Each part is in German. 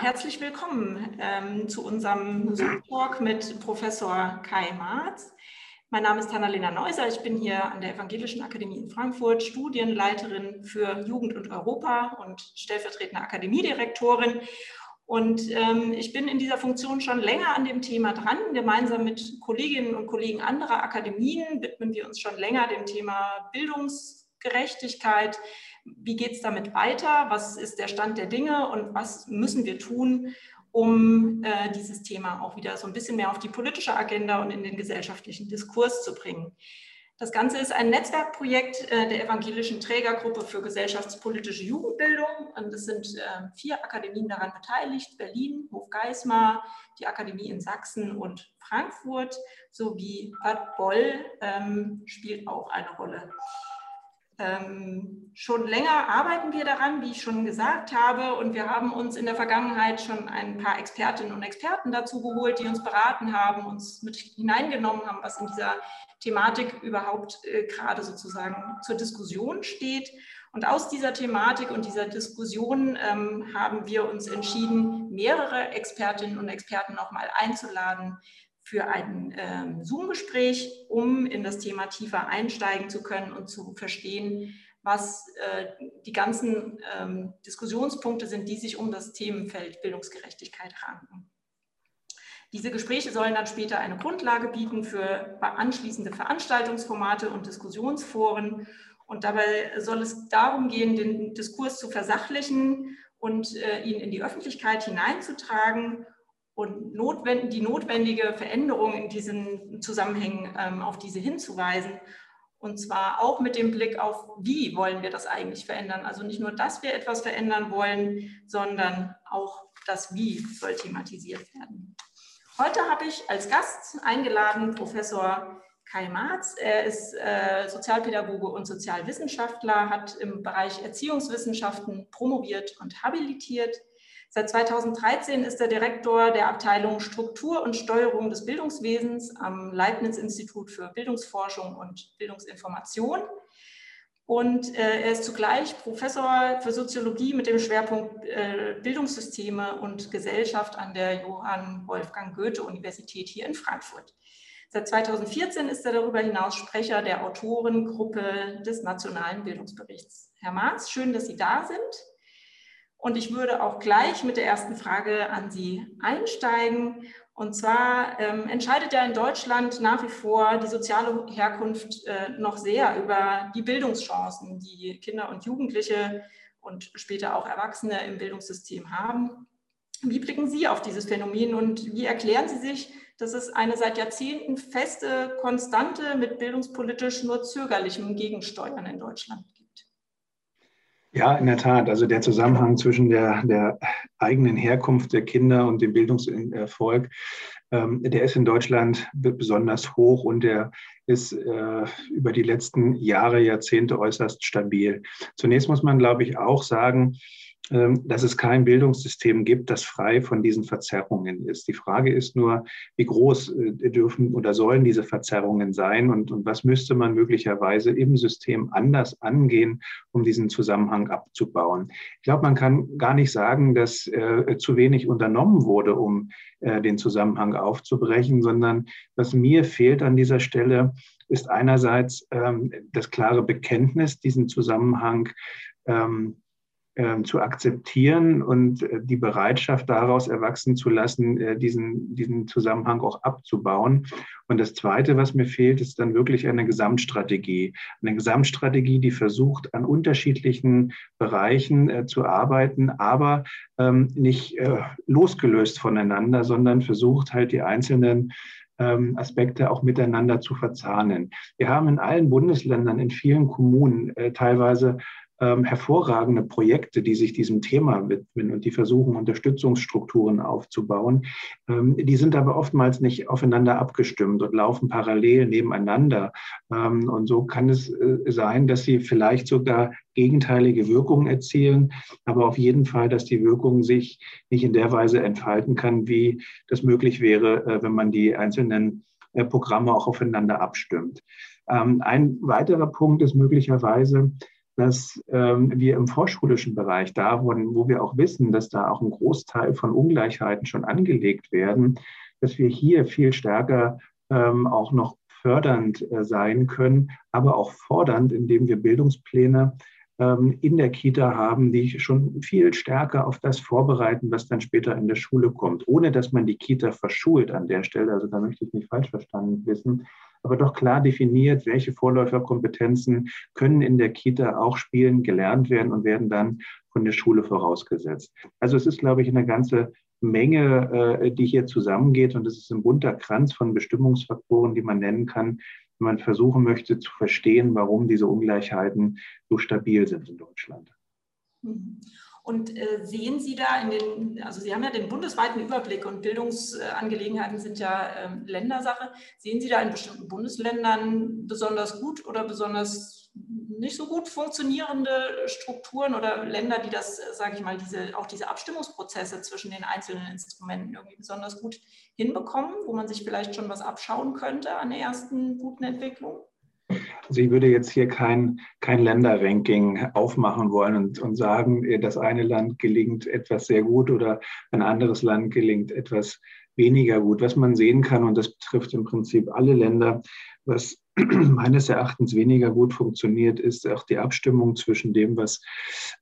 Herzlich willkommen ähm, zu unserem Zoom-Talk mit Professor Kai Marz. Mein Name ist Hannalena Neuser. Ich bin hier an der Evangelischen Akademie in Frankfurt Studienleiterin für Jugend und Europa und stellvertretende Akademiedirektorin. Und ähm, ich bin in dieser Funktion schon länger an dem Thema dran. Gemeinsam mit Kolleginnen und Kollegen anderer Akademien widmen wir uns schon länger dem Thema Bildungsgerechtigkeit, wie geht es damit weiter, was ist der Stand der Dinge und was müssen wir tun, um äh, dieses Thema auch wieder so ein bisschen mehr auf die politische Agenda und in den gesellschaftlichen Diskurs zu bringen. Das Ganze ist ein Netzwerkprojekt äh, der evangelischen Trägergruppe für gesellschaftspolitische Jugendbildung. Und es sind äh, vier Akademien daran beteiligt, Berlin, Hofgeismar, die Akademie in Sachsen und Frankfurt sowie Bad Boll ähm, spielt auch eine Rolle. Ähm, schon länger arbeiten wir daran, wie ich schon gesagt habe, und wir haben uns in der Vergangenheit schon ein paar Expertinnen und Experten dazu geholt, die uns beraten haben, uns mit hineingenommen haben, was in dieser Thematik überhaupt äh, gerade sozusagen zur Diskussion steht. Und aus dieser Thematik und dieser Diskussion ähm, haben wir uns entschieden, mehrere Expertinnen und Experten nochmal einzuladen, für ein ähm, Zoom-Gespräch, um in das Thema tiefer einsteigen zu können und zu verstehen, was äh, die ganzen ähm, Diskussionspunkte sind, die sich um das Themenfeld Bildungsgerechtigkeit ranken. Diese Gespräche sollen dann später eine Grundlage bieten für anschließende Veranstaltungsformate und Diskussionsforen. Und dabei soll es darum gehen, den Diskurs zu versachlichen und äh, ihn in die Öffentlichkeit hineinzutragen und notwend die notwendige Veränderung in diesen Zusammenhängen ähm, auf diese hinzuweisen. Und zwar auch mit dem Blick auf, wie wollen wir das eigentlich verändern. Also nicht nur, dass wir etwas verändern wollen, sondern auch das Wie soll thematisiert werden. Heute habe ich als Gast eingeladen Professor Kai Marz. Er ist äh, Sozialpädagoge und Sozialwissenschaftler, hat im Bereich Erziehungswissenschaften promoviert und habilitiert. Seit 2013 ist er Direktor der Abteilung Struktur und Steuerung des Bildungswesens am Leibniz-Institut für Bildungsforschung und Bildungsinformation. Und äh, er ist zugleich Professor für Soziologie mit dem Schwerpunkt äh, Bildungssysteme und Gesellschaft an der Johann Wolfgang Goethe Universität hier in Frankfurt. Seit 2014 ist er darüber hinaus Sprecher der Autorengruppe des Nationalen Bildungsberichts. Herr Marz, schön, dass Sie da sind. Und ich würde auch gleich mit der ersten Frage an Sie einsteigen. Und zwar ähm, entscheidet ja in Deutschland nach wie vor die soziale Herkunft äh, noch sehr über die Bildungschancen, die Kinder und Jugendliche und später auch Erwachsene im Bildungssystem haben. Wie blicken Sie auf dieses Phänomen und wie erklären Sie sich, dass es eine seit Jahrzehnten feste Konstante mit bildungspolitisch nur zögerlichem Gegensteuern in Deutschland? Ja, in der Tat. Also der Zusammenhang zwischen der, der eigenen Herkunft der Kinder und dem Bildungserfolg, ähm, der ist in Deutschland besonders hoch und der ist äh, über die letzten Jahre, Jahrzehnte äußerst stabil. Zunächst muss man, glaube ich, auch sagen, dass es kein Bildungssystem gibt, das frei von diesen Verzerrungen ist. Die Frage ist nur, wie groß äh, dürfen oder sollen diese Verzerrungen sein und, und was müsste man möglicherweise im System anders angehen, um diesen Zusammenhang abzubauen. Ich glaube, man kann gar nicht sagen, dass äh, zu wenig unternommen wurde, um äh, den Zusammenhang aufzubrechen, sondern was mir fehlt an dieser Stelle, ist einerseits ähm, das klare Bekenntnis, diesen Zusammenhang ähm, ähm, zu akzeptieren und äh, die Bereitschaft daraus erwachsen zu lassen, äh, diesen, diesen Zusammenhang auch abzubauen. Und das Zweite, was mir fehlt, ist dann wirklich eine Gesamtstrategie. Eine Gesamtstrategie, die versucht, an unterschiedlichen Bereichen äh, zu arbeiten, aber ähm, nicht losgelöst voneinander, sondern versucht halt die einzelnen ähm, Aspekte auch miteinander zu verzahnen. Wir haben in allen Bundesländern, in vielen Kommunen teilweise ähm, hervorragende Projekte, die sich diesem Thema widmen und die versuchen, Unterstützungsstrukturen aufzubauen. Ähm, die sind aber oftmals nicht aufeinander abgestimmt und laufen parallel nebeneinander. Ähm, und so kann es äh, sein, dass sie vielleicht sogar gegenteilige Wirkungen erzielen, aber auf jeden Fall, dass die Wirkung sich nicht in der Weise entfalten kann, wie das möglich wäre, äh, wenn man die einzelnen äh, Programme auch aufeinander abstimmt. Ähm, ein weiterer Punkt ist möglicherweise, dass ähm, wir im vorschulischen Bereich, da wo, wo wir auch wissen, dass da auch ein Großteil von Ungleichheiten schon angelegt werden, dass wir hier viel stärker ähm, auch noch fördernd äh, sein können, aber auch fordernd, indem wir Bildungspläne ähm, in der Kita haben, die schon viel stärker auf das vorbereiten, was dann später in der Schule kommt, ohne dass man die Kita verschult an der Stelle. Also da möchte ich nicht falsch verstanden wissen, aber doch klar definiert, welche Vorläuferkompetenzen können in der Kita auch spielen, gelernt werden und werden dann von der Schule vorausgesetzt. Also es ist, glaube ich, eine ganze Menge, äh, die hier zusammengeht und es ist ein bunter Kranz von Bestimmungsfaktoren, die man nennen kann, wenn man versuchen möchte zu verstehen, warum diese Ungleichheiten so stabil sind in Deutschland. Mhm. Und äh, sehen Sie da in den, also Sie haben ja den bundesweiten Überblick und Bildungsangelegenheiten sind ja äh, Ländersache. Sehen Sie da in bestimmten Bundesländern besonders gut oder besonders nicht so gut funktionierende Strukturen oder Länder, die das, sage ich mal, diese, auch diese Abstimmungsprozesse zwischen den einzelnen Instrumenten irgendwie besonders gut hinbekommen, wo man sich vielleicht schon was abschauen könnte an der ersten guten Entwicklung? Also ich würde jetzt hier kein, kein Länderranking aufmachen wollen und, und sagen, äh, das eine Land gelingt etwas sehr gut oder ein anderes Land gelingt etwas weniger gut. Was man sehen kann, und das betrifft im Prinzip alle Länder, was meines Erachtens weniger gut funktioniert, ist auch die Abstimmung zwischen dem, was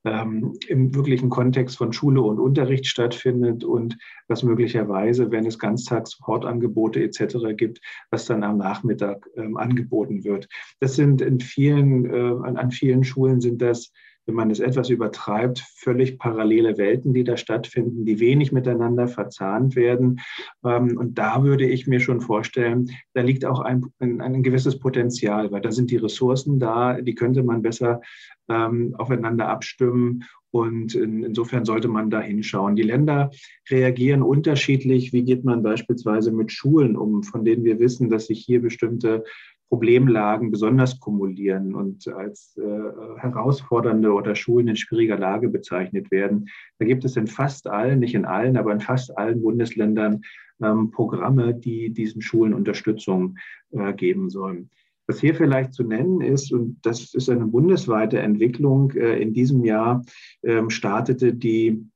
ähm, im wirklichen Kontext von Schule und Unterricht stattfindet und was möglicherweise, wenn es Ganztagshortangebote etc. gibt, was dann am Nachmittag ähm, angeboten wird. Das sind in vielen, äh, an, an vielen Schulen sind das wenn man es etwas übertreibt, völlig parallele Welten, die da stattfinden, die wenig miteinander verzahnt werden. Ähm, und da würde ich mir schon vorstellen, da liegt auch ein, ein, gewisses Potenzial, weil da sind die Ressourcen da, die könnte man besser ähm, aufeinander abstimmen. Und in, insofern sollte man da hinschauen. Die Länder reagieren unterschiedlich. Wie geht man beispielsweise mit Schulen um, von denen wir wissen, dass sich hier bestimmte Problemlagen besonders kumulieren und als äh, herausfordernde oder Schulen in schwieriger Lage bezeichnet werden. Da gibt es in fast allen, nicht in allen, aber in fast allen Bundesländern ähm, Programme, die diesen Schulen Unterstützung äh, geben sollen. Was hier vielleicht zu nennen ist, und das ist eine bundesweite Entwicklung, äh, in diesem Jahr ähm, startete die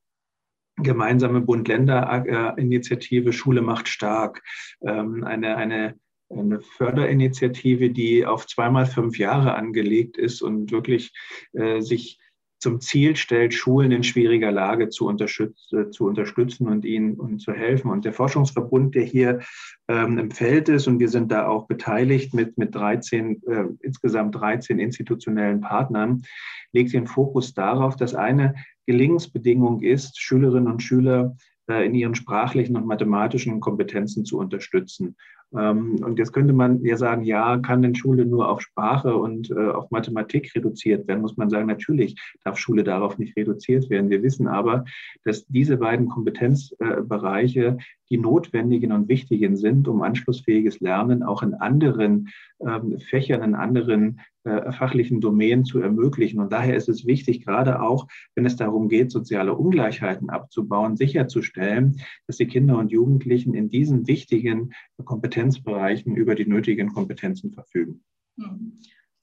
gemeinsame Bund-Länder-Initiative Schule macht stark, ähm, eine, eine eine Förderinitiative, die auf zweimal fünf Jahre angelegt ist und wirklich äh, sich zum Ziel stellt, Schulen in schwieriger Lage zu, äh, zu unterstützen und ihnen und zu helfen. Und der Forschungsverbund, der hier ähm, im Feld ist, und wir sind da auch beteiligt mit, mit 13, äh, insgesamt 13 institutionellen Partnern, legt den Fokus darauf, dass eine Gelingensbedingung ist, Schülerinnen und Schüler äh, in ihren sprachlichen und mathematischen Kompetenzen zu unterstützen. Ähm, und jetzt könnte man ja sagen, ja, kann denn Schule nur auf Sprache und äh, auf Mathematik reduziert werden? Muss man sagen, natürlich darf Schule darauf nicht reduziert werden. Wir wissen aber, dass diese beiden Kompetenzbereiche die notwendigen und wichtigen sind, um anschlussfähiges Lernen auch in anderen ähm, Fächern, in anderen äh, fachlichen Domänen zu ermöglichen. Und daher ist es wichtig, gerade auch, wenn es darum geht, soziale Ungleichheiten abzubauen, sicherzustellen, dass die Kinder und Jugendlichen in diesen wichtigen Kompetenzbereichen über die nötigen Kompetenzen verfügen. Hm.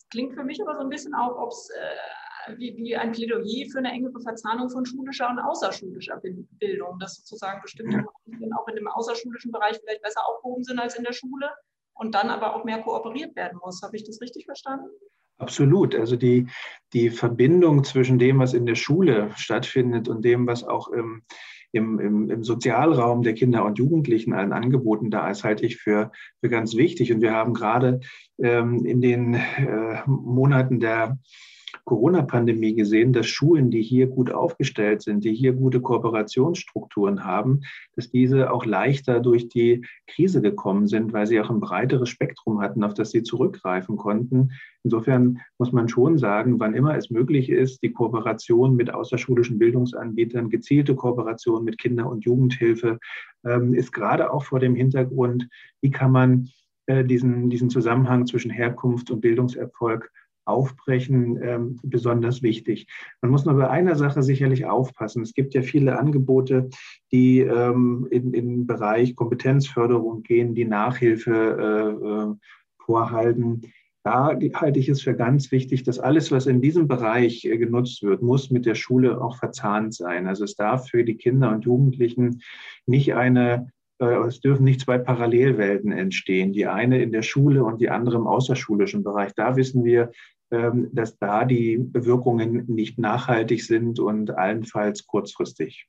Klingt für mich aber so ein bisschen auch, ob es äh, wie, wie, ein Plädoyer für eine engere Verzahnung von schulischer und außerschulischer Bildung, dass sozusagen bestimmte ja. auch in dem außerschulischen Bereich vielleicht besser aufgehoben sind als in der Schule und dann aber auch mehr kooperiert werden muss. Habe ich das richtig verstanden? Absolut. Also die, die Verbindung zwischen dem, was in der Schule stattfindet und dem, was auch im, im, im, im Sozialraum der Kinder und Jugendlichen an Angeboten da ist, halte ich für, für ganz wichtig. Und wir haben gerade ähm, in den äh, Monaten der Corona-Pandemie gesehen, dass Schulen, die hier gut aufgestellt sind, die hier gute Kooperationsstrukturen haben, dass diese auch leichter durch die Krise gekommen sind, weil sie auch ein breiteres Spektrum hatten, auf das sie zurückgreifen konnten. Insofern muss man schon sagen, wann immer es möglich ist, die Kooperation mit außerschulischen Bildungsanbietern, gezielte Kooperation mit Kinder- und Jugendhilfe, ähm, ist gerade auch vor dem Hintergrund, wie kann man äh, diesen, diesen Zusammenhang zwischen Herkunft und Bildungserfolg Aufbrechen ähm, besonders wichtig. Man muss nur bei einer Sache sicherlich aufpassen. Es gibt ja viele Angebote, die ähm, in den Bereich Kompetenzförderung gehen, die Nachhilfe äh, äh, vorhalten. da halte ich es für ganz wichtig, dass alles, was in diesem Bereich äh, genutzt wird, muss mit der Schule auch verzahnt sein. Also es darf für die Kinder und Jugendlichen nicht eine, äh, es dürfen nicht zwei Parallelwelten entstehen, die eine in der Schule und die andere im außerschulischen Bereich. Da wissen wir, dass da die Wirkungen nicht nachhaltig sind und allenfalls kurzfristig.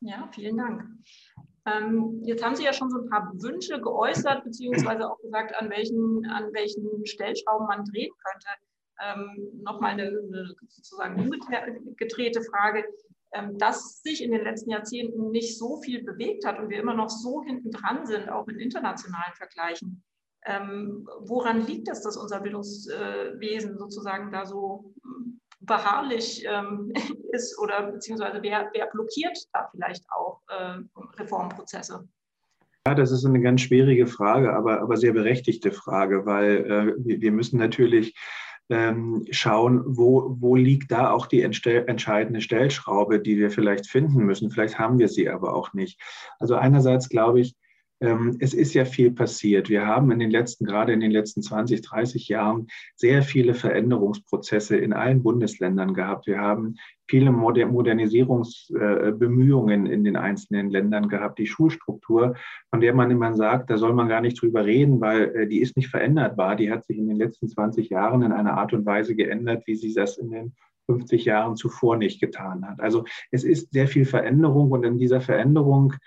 Ja, vielen Dank. Ähm, jetzt haben Sie ja schon so ein paar Wünsche geäußert, beziehungsweise auch gesagt, an welchen, an welchen Stellschrauben man drehen könnte. Ähm, Nochmal eine, eine sozusagen umgedrehte Frage. Ähm, dass sich in den letzten Jahrzehnten nicht so viel bewegt hat und wir immer noch so hinten dran sind, auch in internationalen Vergleichen. Ähm, woran liegt es, dass unser Bildungswesen sozusagen da so beharrlich ähm, ist oder beziehungsweise wer, wer, blockiert da vielleicht auch äh, Reformprozesse? Ja, das ist eine ganz schwierige Frage, aber, aber sehr berechtigte Frage, weil äh, wir müssen natürlich ähm, schauen, wo, wo liegt da auch die entscheidende Stellschraube, die wir vielleicht finden müssen. Vielleicht haben wir sie aber auch nicht. Also einerseits glaube ich, es ist ja viel passiert. Wir haben in den letzten, gerade in den letzten 20, 30 Jahren sehr viele Veränderungsprozesse in allen Bundesländern gehabt. Wir haben viele Modernisierungsbemühungen in den einzelnen Ländern gehabt. Die Schulstruktur, von der man immer sagt, da soll man gar nicht drüber reden, weil äh, die ist nicht veränderbar. Die hat sich in den letzten 20 Jahren in einer Art und Weise geändert, wie sie das in den 50 Jahren zuvor nicht getan hat. Also es ist sehr viel Veränderung und in dieser Veränderung ähm,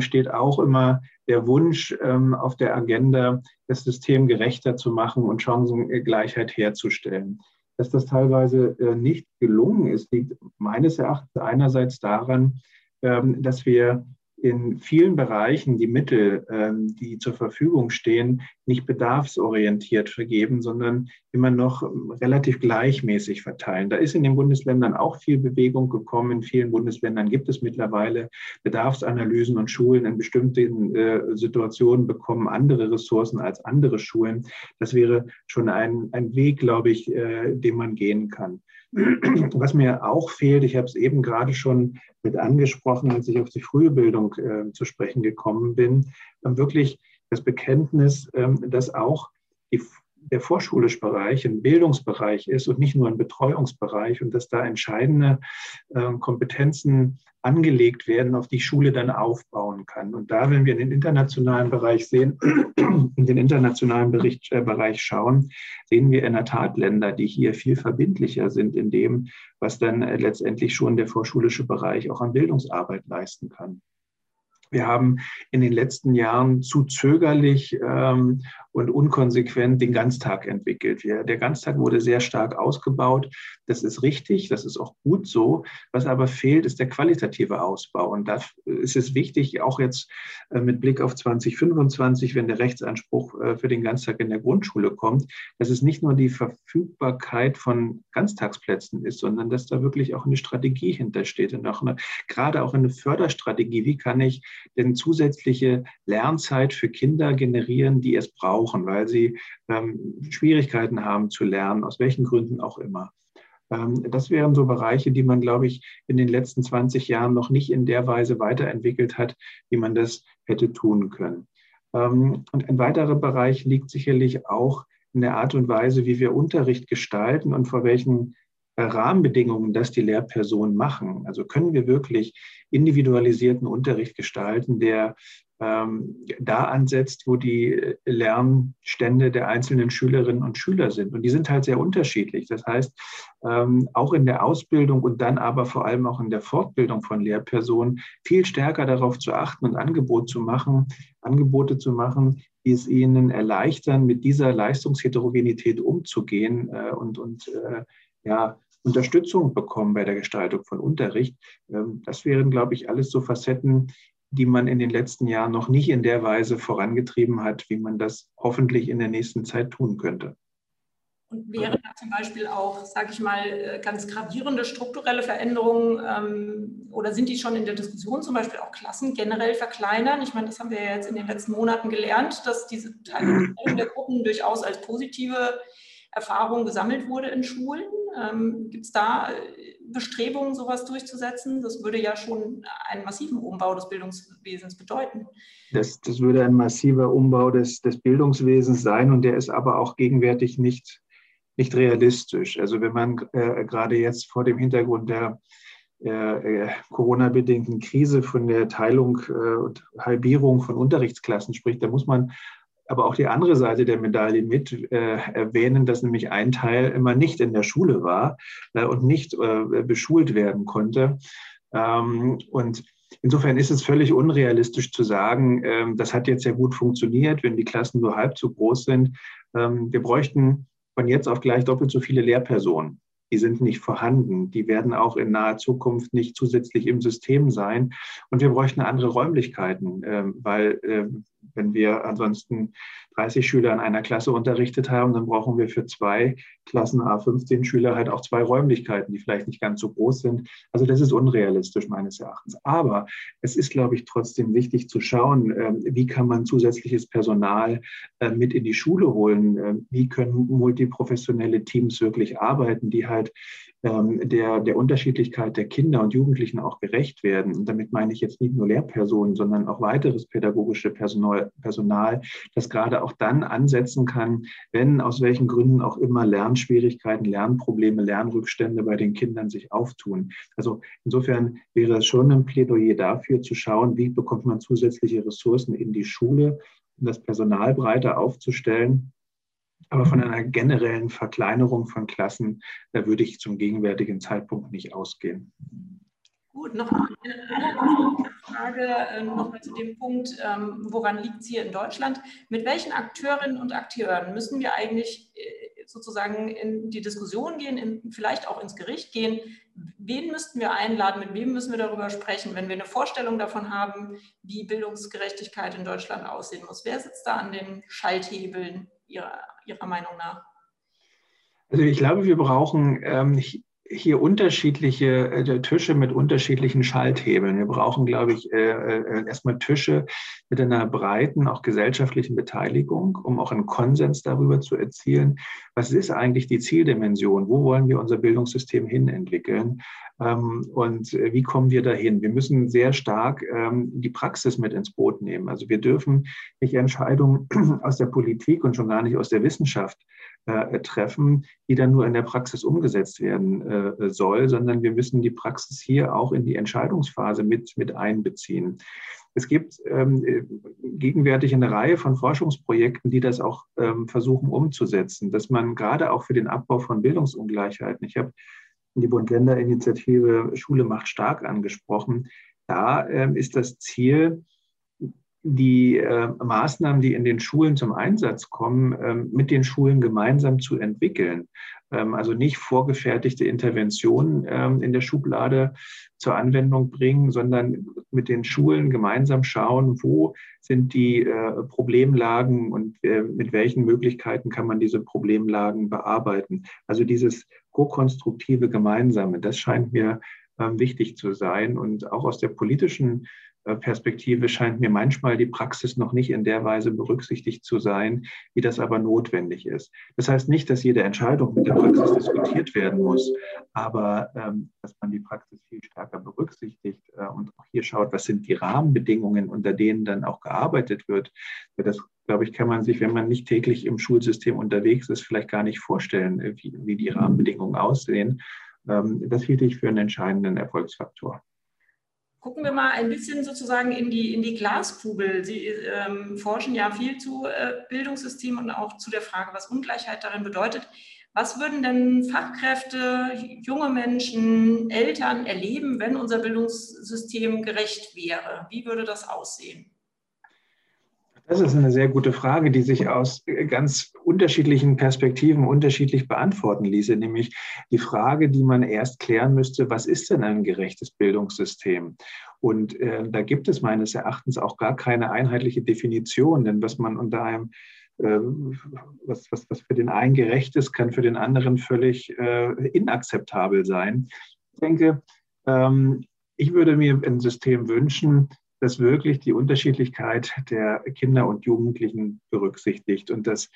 steht auch immer der Wunsch ähm, auf der Agenda, das System gerechter zu machen und Chancengleichheit herzustellen. Dass das teilweise äh, nicht gelungen ist, liegt meines Erachtens einerseits daran, ähm, dass wir in vielen Bereichen die Mittel, ähm, die zur Verfügung stehen, nicht bedarfsorientiert vergeben, sondern immer noch ähm, relativ gleichmäßig verteilen. Da ist in den Bundesländern auch viel Bewegung gekommen. In vielen Bundesländern gibt es mittlerweile Bedarfsanalysen und Schulen in bestimmten äh, Situationen bekommen andere Ressourcen als andere Schulen. Das wäre schon ein, ein Weg, glaube ich, äh, den man gehen kann. Was mir auch fehlt, ich habe es eben gerade schon mit angesprochen, als ich auf die frühe Bildung äh, zu sprechen gekommen bin, wirklich das Bekenntnis, ähm, dass auch die der vorschulische Bereich ein Bildungsbereich ist und nicht nur ein Betreuungsbereich und dass da entscheidende äh, Kompetenzen angelegt werden, auf die Schule dann aufbauen kann. Und da, wenn wir in den internationalen Bereich sehen, in den internationalen Bericht, äh, Bereich schauen, sehen wir in der Tat Länder, die hier viel verbindlicher sind in dem, was dann äh, letztendlich schon der vorschulische Bereich auch an Bildungsarbeit leisten kann. Wir haben in den letzten Jahren zu zögerlich ähm, und unkonsequent den Ganztag entwickelt. Wir, der Ganztag wurde sehr stark ausgebaut. Das ist richtig, das ist auch gut so. Was aber fehlt, ist der qualitative Ausbau. Und da ist es wichtig, auch jetzt äh, mit Blick auf 2025, wenn der Rechtsanspruch äh, für den Ganztag in der Grundschule kommt, dass es nicht nur die Verfügbarkeit von Ganztagsplätzen ist, sondern dass da wirklich auch eine Strategie hintersteht und auch eine, gerade auch eine Förderstrategie. Wie kann ich denn zusätzliche Lernzeit für Kinder generieren, die es brauchen? weil sie ähm, Schwierigkeiten haben zu lernen, aus welchen Gründen auch immer. Ähm, das wären so Bereiche, die man, glaube ich, in den letzten 20 Jahren noch nicht in der Weise weiterentwickelt hat, wie man das hätte tun können. Ähm, und ein weiterer Bereich liegt sicherlich auch in der Art und Weise, wie wir Unterricht gestalten und vor welchen Rahmenbedingungen das die Lehrpersonen machen. Also können wir wirklich individualisierten Unterricht gestalten, der ähm, da ansetzt, wo die Lernstände der einzelnen Schülerinnen und Schüler sind. Und die sind halt sehr unterschiedlich. Das heißt, ähm, auch in der Ausbildung und dann aber vor allem auch in der Fortbildung von Lehrpersonen viel stärker darauf zu achten und Angebot zu machen, Angebote zu machen, die es ihnen erleichtern, mit dieser Leistungsheterogenität umzugehen äh, und, und äh, ja, Unterstützung bekommen bei der Gestaltung von Unterricht. Ähm, das wären, glaube ich, alles so Facetten, die man in den letzten Jahren noch nicht in der Weise vorangetrieben hat, wie man das hoffentlich in der nächsten Zeit tun könnte. Und wären da zum Beispiel auch, sage ich mal, äh, ganz gravierende strukturelle Veränderungen ähm, oder sind die schon in der Diskussion, zum Beispiel auch Klassen generell verkleinern? Ich meine, das haben wir ja jetzt in den letzten Monaten gelernt, dass diese Teilung der Gruppen durchaus als positive Erfahrung gesammelt wurde in Schulen. Ähm, Gibt es da äh, Bestrebungen, sowas durchzusetzen? Das würde ja schon einen massiven Umbau des Bildungswesens bedeuten. Das, das würde ein massiver Umbau des, des Bildungswesens sein und der ist aber auch gegenwärtig nicht, nicht realistisch. Also wenn man äh, gerade jetzt vor dem Hintergrund der äh, Corona-bedingten Krise von der Teilung äh, und Halbierung von Unterrichtsklassen spricht, da muss man aber auch die andere Seite der Medaille mit äh, erwähnen, dass nämlich ein Teil immer nicht in der Schule war äh, und nicht äh, beschult werden konnte. Ähm, und insofern ist es völlig unrealistisch zu sagen, ähm, das hat jetzt sehr gut funktioniert, wenn die Klassen nur halb so groß sind. Ähm, wir bräuchten von jetzt auf gleich doppelt so viele Lehrpersonen die sind nicht vorhanden. Die werden auch in naher Zukunft nicht zusätzlich im System sein. Und wir bräuchten andere Räumlichkeiten, ähm, weil ähm, wenn wir ansonsten 30 Schüler in einer Klasse unterrichtet haben, dann brauchen wir für zwei Klassen A15 Schüler halt auch zwei Räumlichkeiten, die vielleicht nicht ganz so groß sind. Also das ist unrealistisch meines Erachtens. Aber es ist, glaube ich, trotzdem wichtig zu schauen, ähm, wie kann man zusätzliches Personal äh, mit in die Schule holen? Ähm, wie können multiprofessionelle Teams wirklich arbeiten, die halt ähm, der, der Unterschiedlichkeit der Kinder und Jugendlichen auch gerecht werden. Und damit meine ich jetzt nicht nur Lehrpersonen, sondern auch weiteres pädagogische Personal, Personal, das gerade auch dann ansetzen kann, wenn aus welchen Gründen auch immer Lernschwierigkeiten, Lernprobleme, Lernrückstände bei den Kindern sich auftun. Also insofern wäre es schon ein Plädoyer dafür zu schauen, wie bekommt man zusätzliche Ressourcen in die Schule, um das Personal breiter aufzustellen aber von einer generellen Verkleinerung von Klassen, da würde ich zum gegenwärtigen Zeitpunkt nicht ausgehen. Gut, noch eine Frage äh, nochmal zu dem Punkt, ähm, woran liegt es hier in Deutschland? Mit welchen Akteurinnen und Akteuren müssen wir eigentlich äh, sozusagen in die Diskussion gehen, in, vielleicht auch ins Gericht gehen? Wen müssten wir einladen? Mit wem müssen wir darüber sprechen, wenn wir eine Vorstellung davon haben, wie Bildungsgerechtigkeit in Deutschland aussehen muss? Wer sitzt da an den Schalthebeln Ihrer, Ihrer Meinung nach? Also ich glaube, wir brauchen ähm, hier unterschiedliche äh, Tische mit unterschiedlichen Schalthebeln. Wir brauchen, glaube ich, äh, äh, erstmal Tische mit einer breiten, auch gesellschaftlichen Beteiligung, um auch einen Konsens darüber zu erzielen, was ist eigentlich die Zieldimension, wo wollen wir unser Bildungssystem hin entwickeln ähm, und äh, wie kommen wir dahin. Wir müssen sehr stark ähm, die Praxis mit ins Boot nehmen. Also wir dürfen nicht Entscheidungen aus der Politik und schon gar nicht aus der Wissenschaft äh, treffen, die dann nur in der Praxis umgesetzt werden äh, soll, sondern wir müssen die Praxis hier auch in die Entscheidungsphase mit, mit einbeziehen. Es gibt ähm, gegenwärtig eine Reihe von Forschungsprojekten, die das auch ähm, versuchen umzusetzen, dass man gerade auch für den Abbau von Bildungsungleichheiten, ich habe die Bund-Länder-Initiative Schule macht stark angesprochen, da ähm, ist das Ziel, die äh, Maßnahmen, die in den Schulen zum Einsatz kommen, ähm, mit den Schulen gemeinsam zu entwickeln. Ähm, also nicht vorgefertigte Interventionen ähm, in der Schublade zur Anwendung bringen, sondern mit den Schulen gemeinsam schauen, wo sind die äh, Problemlagen und äh, mit welchen Möglichkeiten kann man diese Problemlagen bearbeiten. Also dieses ko-konstruktive Gemeinsame, das scheint mir ähm, wichtig zu sein und auch aus der politischen Perspektive scheint mir manchmal die Praxis noch nicht in der Weise berücksichtigt zu sein, wie das aber notwendig ist. Das heißt nicht, dass jede Entscheidung mit der Praxis diskutiert werden muss, aber ähm, dass man die Praxis viel stärker berücksichtigt äh, und auch hier schaut, was sind die Rahmenbedingungen, unter denen dann auch gearbeitet wird. Das, glaube ich, kann man sich, wenn man nicht täglich im Schulsystem unterwegs ist, vielleicht gar nicht vorstellen, äh, wie, wie die Rahmenbedingungen aussehen. Ähm, das hielt ich für einen entscheidenden Erfolgsfaktor. Gucken wir mal ein bisschen sozusagen in die, in die Glaskugel. Sie ähm, forschen ja viel zu äh, Bildungssystemen und auch zu der Frage, was Ungleichheit darin bedeutet. Was würden denn Fachkräfte, junge Menschen, Eltern erleben, wenn unser Bildungssystem gerecht wäre? Wie würde das aussehen? Das ist eine sehr gute Frage, die sich aus ganz unterschiedlichen Perspektiven unterschiedlich beantworten ließe, nämlich die Frage, die man erst klären müsste, was ist denn ein gerechtes Bildungssystem? Und äh, da gibt es meines Erachtens auch gar keine einheitliche Definition, denn was man unter einem äh, was, was, was für den einen gerecht ist, kann für den anderen völlig äh, inakzeptabel sein. Ich denke, ähm, ich würde mir ein System wünschen, das wirklich die Unterschiedlichkeit der Kinder und Jugendlichen berücksichtigt und das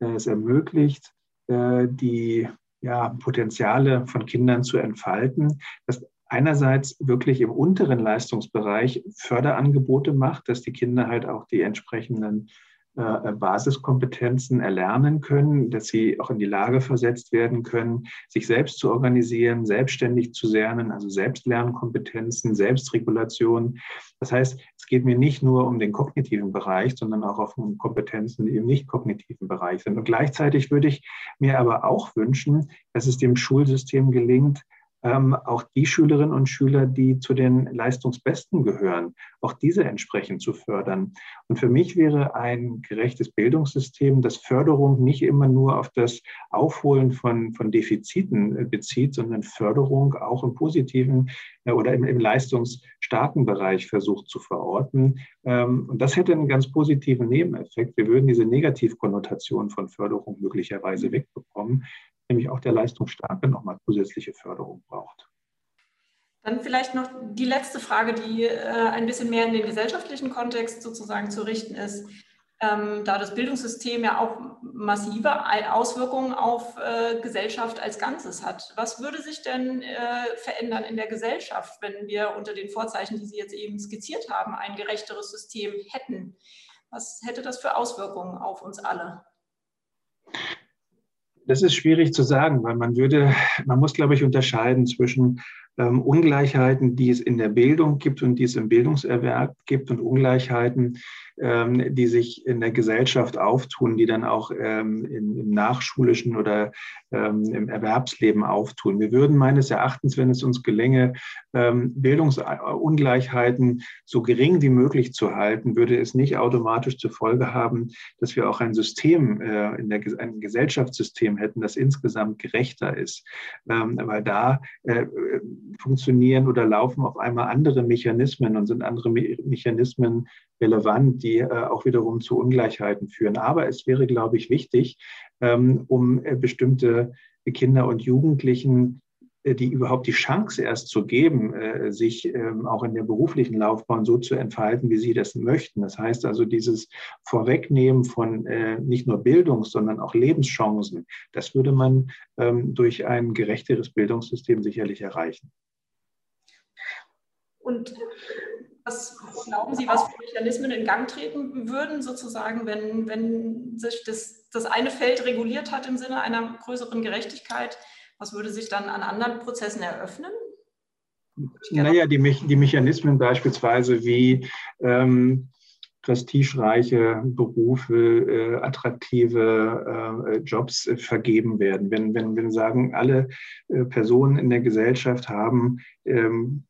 es ermöglicht, äh, die ja, Potenziale von Kindern zu entfalten, das einerseits wirklich im unteren Leistungsbereich Förderangebote macht, dass die Kinder halt auch die entsprechenden äh, Basiskompetenzen erlernen können, dass sie auch in die Lage versetzt werden können, sich selbst zu organisieren, selbstständig zu lernen, also Selbstlernkompetenzen, Selbstregulation. Das heißt, es geht mir nicht nur um den kognitiven Bereich, sondern auch um Kompetenzen, die im nicht kognitiven Bereich sind. Und gleichzeitig würde ich mir aber auch wünschen, dass es dem Schulsystem gelingt, ähm, auch die Schülerinnen und Schüler, die zu den Leistungsbesten gehören, auch diese entsprechend zu fördern. Und für mich wäre ein gerechtes Bildungssystem, das Förderung nicht immer nur auf das Aufholen von, von Defiziten äh, bezieht, sondern Förderung auch im positiven äh, oder im, im leistungsstarken Bereich versucht zu verorten. Ähm, und das hätte einen ganz positiven Nebeneffekt. Wir würden diese Negativkonnotation von Förderung möglicherweise wegbekommen nämlich auch der Leistungsstarke nochmal zusätzliche Förderung braucht. Dann vielleicht noch die letzte Frage, die äh, ein bisschen mehr in den gesellschaftlichen Kontext sozusagen zu richten ist. Ähm, da das Bildungssystem ja auch massive Auswirkungen auf äh, Gesellschaft als Ganzes hat. Was würde sich denn äh, verändern in der Gesellschaft, wenn wir unter den Vorzeichen, die Sie jetzt eben skizziert haben, ein gerechteres System hätten? Was hätte das für Auswirkungen auf uns alle? Das ist schwierig zu sagen, weil man würde, man muss, glaube ich, unterscheiden zwischen ähm, Ungleichheiten, die es in der Bildung gibt und die es im Bildungserwerb gibt und Ungleichheiten, ähm, die sich in der Gesellschaft auftun, die dann auch ähm, im, im nachschulischen oder ähm, im Erwerbsleben auftun. Wir würden meines Erachtens, wenn es uns gelänge, ähm, Bildungsungleichheiten so gering wie möglich zu halten, würde es nicht automatisch zur Folge haben, dass wir auch ein System, äh, in der, ein Gesellschaftssystem hätten, das insgesamt gerechter ist. Ähm, weil da äh, funktionieren oder laufen auf einmal andere Mechanismen und sind andere Me Mechanismen relevant, die äh, auch wiederum zu Ungleichheiten führen. Aber es wäre, glaube ich, wichtig, ähm, um äh, bestimmte Kinder und Jugendlichen die überhaupt die Chance erst zu geben, äh, sich ähm, auch in der beruflichen Laufbahn so zu entfalten, wie sie das möchten. Das heißt also, dieses Vorwegnehmen von äh, nicht nur Bildungs-, sondern auch Lebenschancen, das würde man ähm, durch ein gerechteres Bildungssystem sicherlich erreichen. Und was glauben Sie, was für Mechanismen in Gang treten würden, sozusagen, wenn, wenn sich das, das eine Feld reguliert hat im Sinne einer größeren Gerechtigkeit? Was würde sich dann an anderen Prozessen eröffnen? Naja, die, Me die Mechanismen beispielsweise wie ähm, prestigereiche Berufe, äh, attraktive äh, Jobs äh, vergeben werden. Wenn, wenn, wenn sagen, alle äh, Personen in der Gesellschaft haben ähm,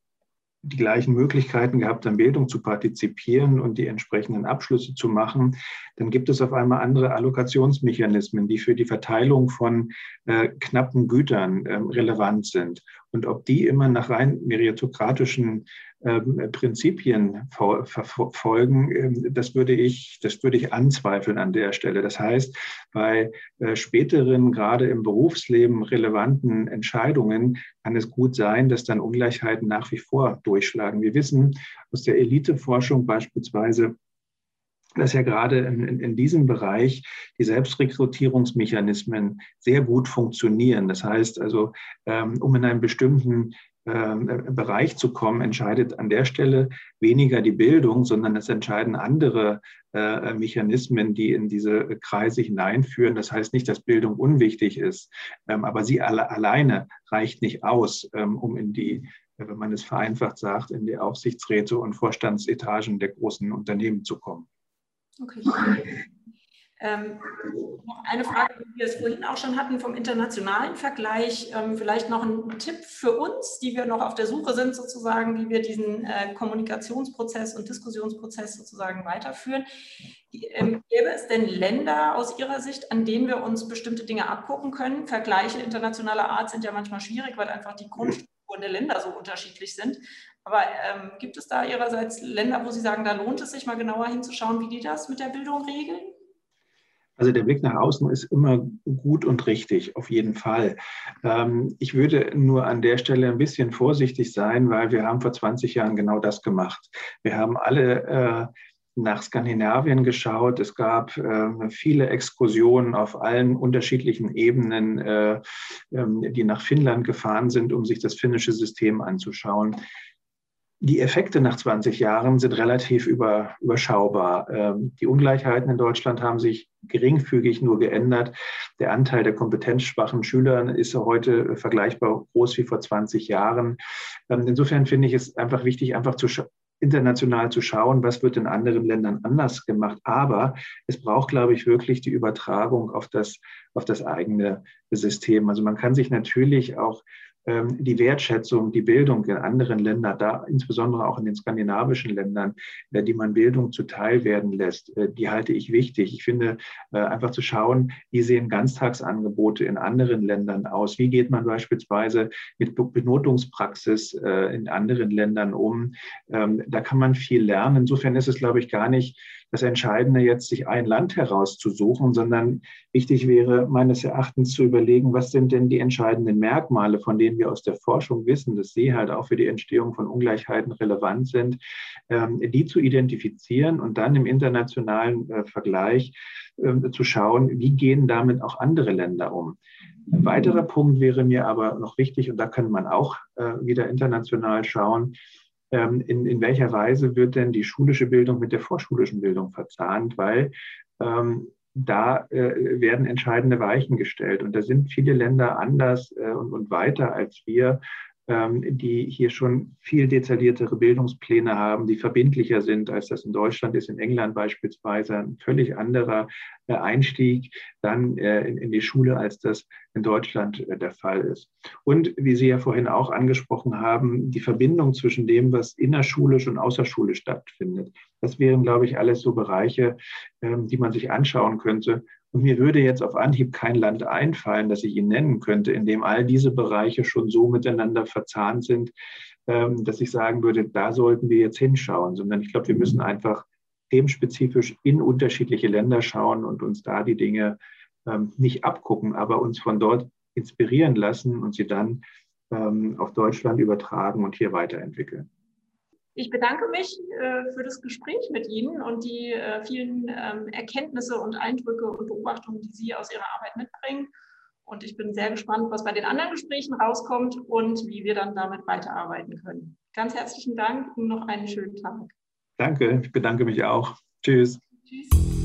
die gleichen Möglichkeiten gehabt, an Bildung zu partizipieren und die entsprechenden Abschlüsse zu machen, dann gibt es auf einmal andere Allokationsmechanismen, die für die Verteilung von äh, knappen Gütern äh, relevant sind. Und ob die immer nach rein meritokratischen ähm, Prinzipien verfolgen, ähm, das würde ich, das würde ich anzweifeln an der Stelle. Das heißt, bei äh, späteren, gerade im Berufsleben relevanten Entscheidungen kann es gut sein, dass dann Ungleichheiten nach wie vor durchschlagen. Wir wissen aus der Eliteforschung beispielsweise, dass ja gerade in, in, in, diesem Bereich die Selbstrekrutierungsmechanismen sehr gut funktionieren. Das heißt also, ähm, um in einem bestimmten äh, Bereich zu kommen, entscheidet an der Stelle weniger die Bildung, sondern es entscheiden andere äh, Mechanismen, die in diese Kreise hineinführen. Das heißt nicht, dass Bildung unwichtig ist, ähm, aber sie alle, alleine reicht nicht aus, ähm, um in die wenn man es vereinfacht sagt, in die Aufsichtsräte und Vorstandsetagen der großen Unternehmen zu kommen. Okay. Ähm, noch eine Frage, die wir es vorhin auch schon hatten vom internationalen Vergleich. Ähm, vielleicht noch ein Tipp für uns, die wir noch auf der Suche sind, sozusagen, wie wir diesen äh, Kommunikationsprozess und Diskussionsprozess sozusagen weiterführen. Ähm, gäbe es denn Länder aus Ihrer Sicht, an denen wir uns bestimmte Dinge abgucken können? Vergleiche internationaler Art sind ja manchmal schwierig, weil einfach die Grundstrukturen der Länder so unterschiedlich sind. Aber ähm, gibt es da Ihrerseits Länder, wo Sie sagen, da lohnt es sich mal genauer hinzuschauen, wie die das mit der Bildung regeln? Also der Blick nach außen ist immer gut und richtig, auf jeden Fall. Ähm, ich würde nur an der Stelle ein bisschen vorsichtig sein, weil wir haben vor 20 Jahren genau das gemacht. Wir haben alle äh, nach Skandinavien geschaut. Es gab äh, viele Exkursionen auf allen unterschiedlichen Ebenen, äh, ähm, die nach Finnland gefahren sind, um sich das finnische System anzuschauen. Die Effekte nach 20 Jahren sind relativ über, überschaubar. Ähm, die Ungleichheiten in Deutschland haben sich geringfügig nur geändert. Der Anteil der kompetenzschwachen Schüler ist heute vergleichbar groß wie vor 20 Jahren. Ähm, insofern finde ich es einfach wichtig, einfach zu international zu schauen, was wird in anderen Ländern anders gemacht. Aber es braucht, glaube ich, wirklich die Übertragung auf das, auf das eigene System. Also man kann sich natürlich auch die Wertschätzung, die Bildung in anderen Ländern, da insbesondere auch in den skandinavischen Ländern, äh, die man Bildung zuteil werden lässt, äh, die halte ich wichtig. Ich finde äh, einfach zu schauen, wie sehen Ganztagsangebote in anderen Ländern aus? Wie geht man beispielsweise mit Benotungspraxis in anderen Ländern um? Ähm, da kann man viel lernen. Insofern ist es, glaube ich, gar nicht das Entscheidende, jetzt sich ein Land herauszusuchen, sondern wichtig wäre meines Erachtens zu überlegen, was sind denn die entscheidenden Merkmale, von denen wir aus der Forschung wissen, dass sie halt auch für die Entstehung von Ungleichheiten relevant sind, ähm, die zu identifizieren und dann im internationalen äh, Vergleich ähm, zu schauen, wie gehen damit auch andere Länder um. Ein weiterer Punkt wäre mir aber noch wichtig, und da kann man auch äh, wieder international schauen, ähm, in, in welcher Weise wird denn die schulische Bildung mit der vorschulischen Bildung verzahnt, weil ähm, da äh, werden entscheidende Weichen gestellt. Und da sind viele Länder anders äh, und, und weiter als wir die hier schon viel detailliertere Bildungspläne haben, die verbindlicher sind, als das in Deutschland ist, in England beispielsweise ein völlig anderer äh, Einstieg dann äh, in die Schule, als das in Deutschland äh, der Fall ist. Und wie Sie ja vorhin auch angesprochen haben, die Verbindung zwischen dem, was innerschulisch und außerschulisch stattfindet. Das wären, glaube ich, alles so Bereiche, ähm, die man sich anschauen könnte und mir würde jetzt auf Anhieb kein Land einfallen, das ich Ihnen nennen könnte, in dem all diese Bereiche schon so miteinander verzahnt sind, ähm, dass ich sagen würde, da sollten wir jetzt hinschauen, sondern ich glaube, wir müssen einfach themenspezifisch in unterschiedliche Länder schauen und uns da die Dinge ähm, nicht abgucken, aber uns von dort inspirieren lassen und sie dann ähm, auf Deutschland übertragen und hier weiterentwickeln. Ich bedanke mich äh, für das Gespräch mit Ihnen und die äh, vielen ähm, Erkenntnisse und Eindrücke und Beobachtungen, die Sie aus Ihrer Arbeit mitbringen. Und ich bin sehr gespannt, was bei den anderen Gesprächen rauskommt und wie wir dann damit weiterarbeiten können. Ganz herzlichen Dank und noch einen schönen Tag. Danke, ich bedanke mich auch. Tschüss. Tschüss.